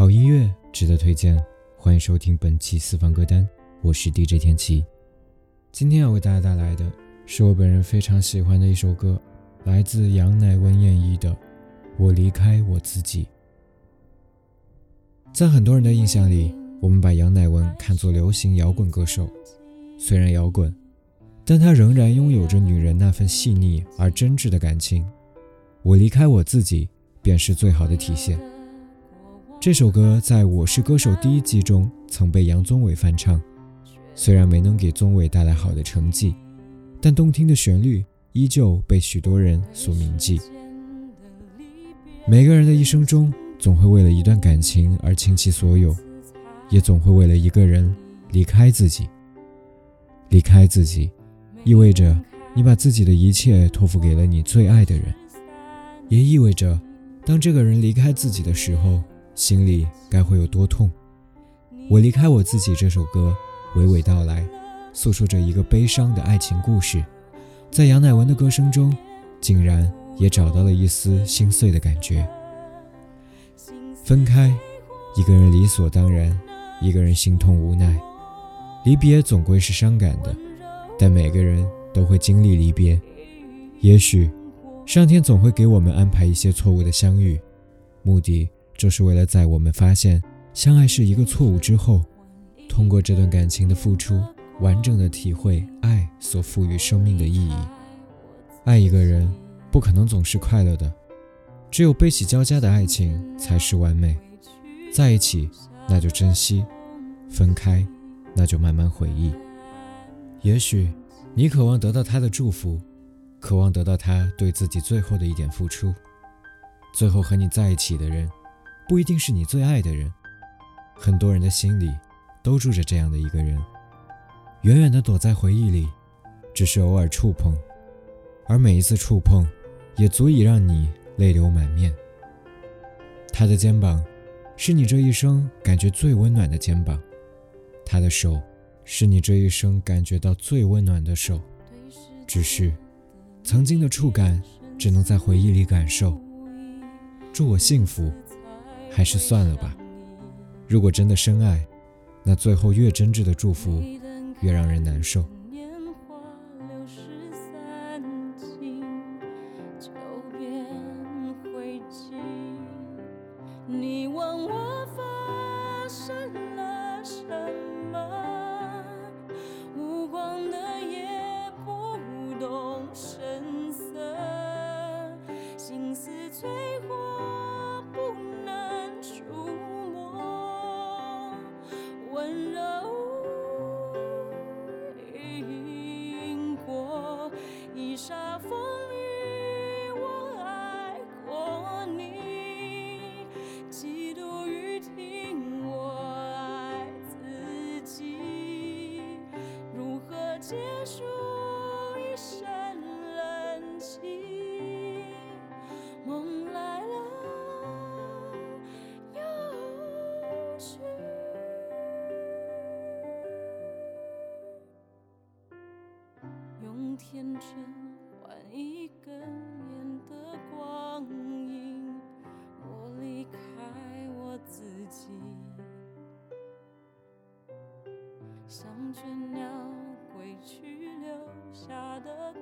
好音乐值得推荐，欢迎收听本期私房歌单，我是 DJ 天琪。今天要为大家带来的是我本人非常喜欢的一首歌，来自杨乃文演绎的《我离开我自己》。在很多人的印象里，我们把杨乃文看作流行摇滚歌手，虽然摇滚，但他仍然拥有着女人那份细腻而真挚的感情。我离开我自己，便是最好的体现。这首歌在我是歌手第一季中曾被杨宗纬翻唱。虽然没能给宗纬带来好的成绩，但动听的旋律依旧被许多人所铭记。每个人的一生中，总会为了一段感情而倾其所有，也总会为了一个人离开自己。离开自己，意味着你把自己的一切托付给了你最爱的人，也意味着，当这个人离开自己的时候，心里该会有多痛。我离开我自己这首歌。娓娓道来，诉说着一个悲伤的爱情故事，在杨乃文的歌声中，竟然也找到了一丝心碎的感觉。分开，一个人理所当然，一个人心痛无奈。离别总归是伤感的，但每个人都会经历离别。也许，上天总会给我们安排一些错误的相遇，目的就是为了在我们发现相爱是一个错误之后。通过这段感情的付出，完整的体会爱所赋予生命的意义。爱一个人，不可能总是快乐的，只有悲喜交加的爱情才是完美。在一起，那就珍惜；分开，那就慢慢回忆。也许你渴望得到他的祝福，渴望得到他对自己最后的一点付出。最后和你在一起的人，不一定是你最爱的人。很多人的心里。都住着这样的一个人，远远地躲在回忆里，只是偶尔触碰，而每一次触碰，也足以让你泪流满面。他的肩膀，是你这一生感觉最温暖的肩膀；他的手，是你这一生感觉到最温暖的手。只是，曾经的触感，只能在回忆里感受。祝我幸福，还是算了吧。如果真的深爱。那最后越真挚的祝福，越让人难受。结束一生冷清？梦来了又去。用天真换一个年的光阴，我离开我自己，想着。去留下的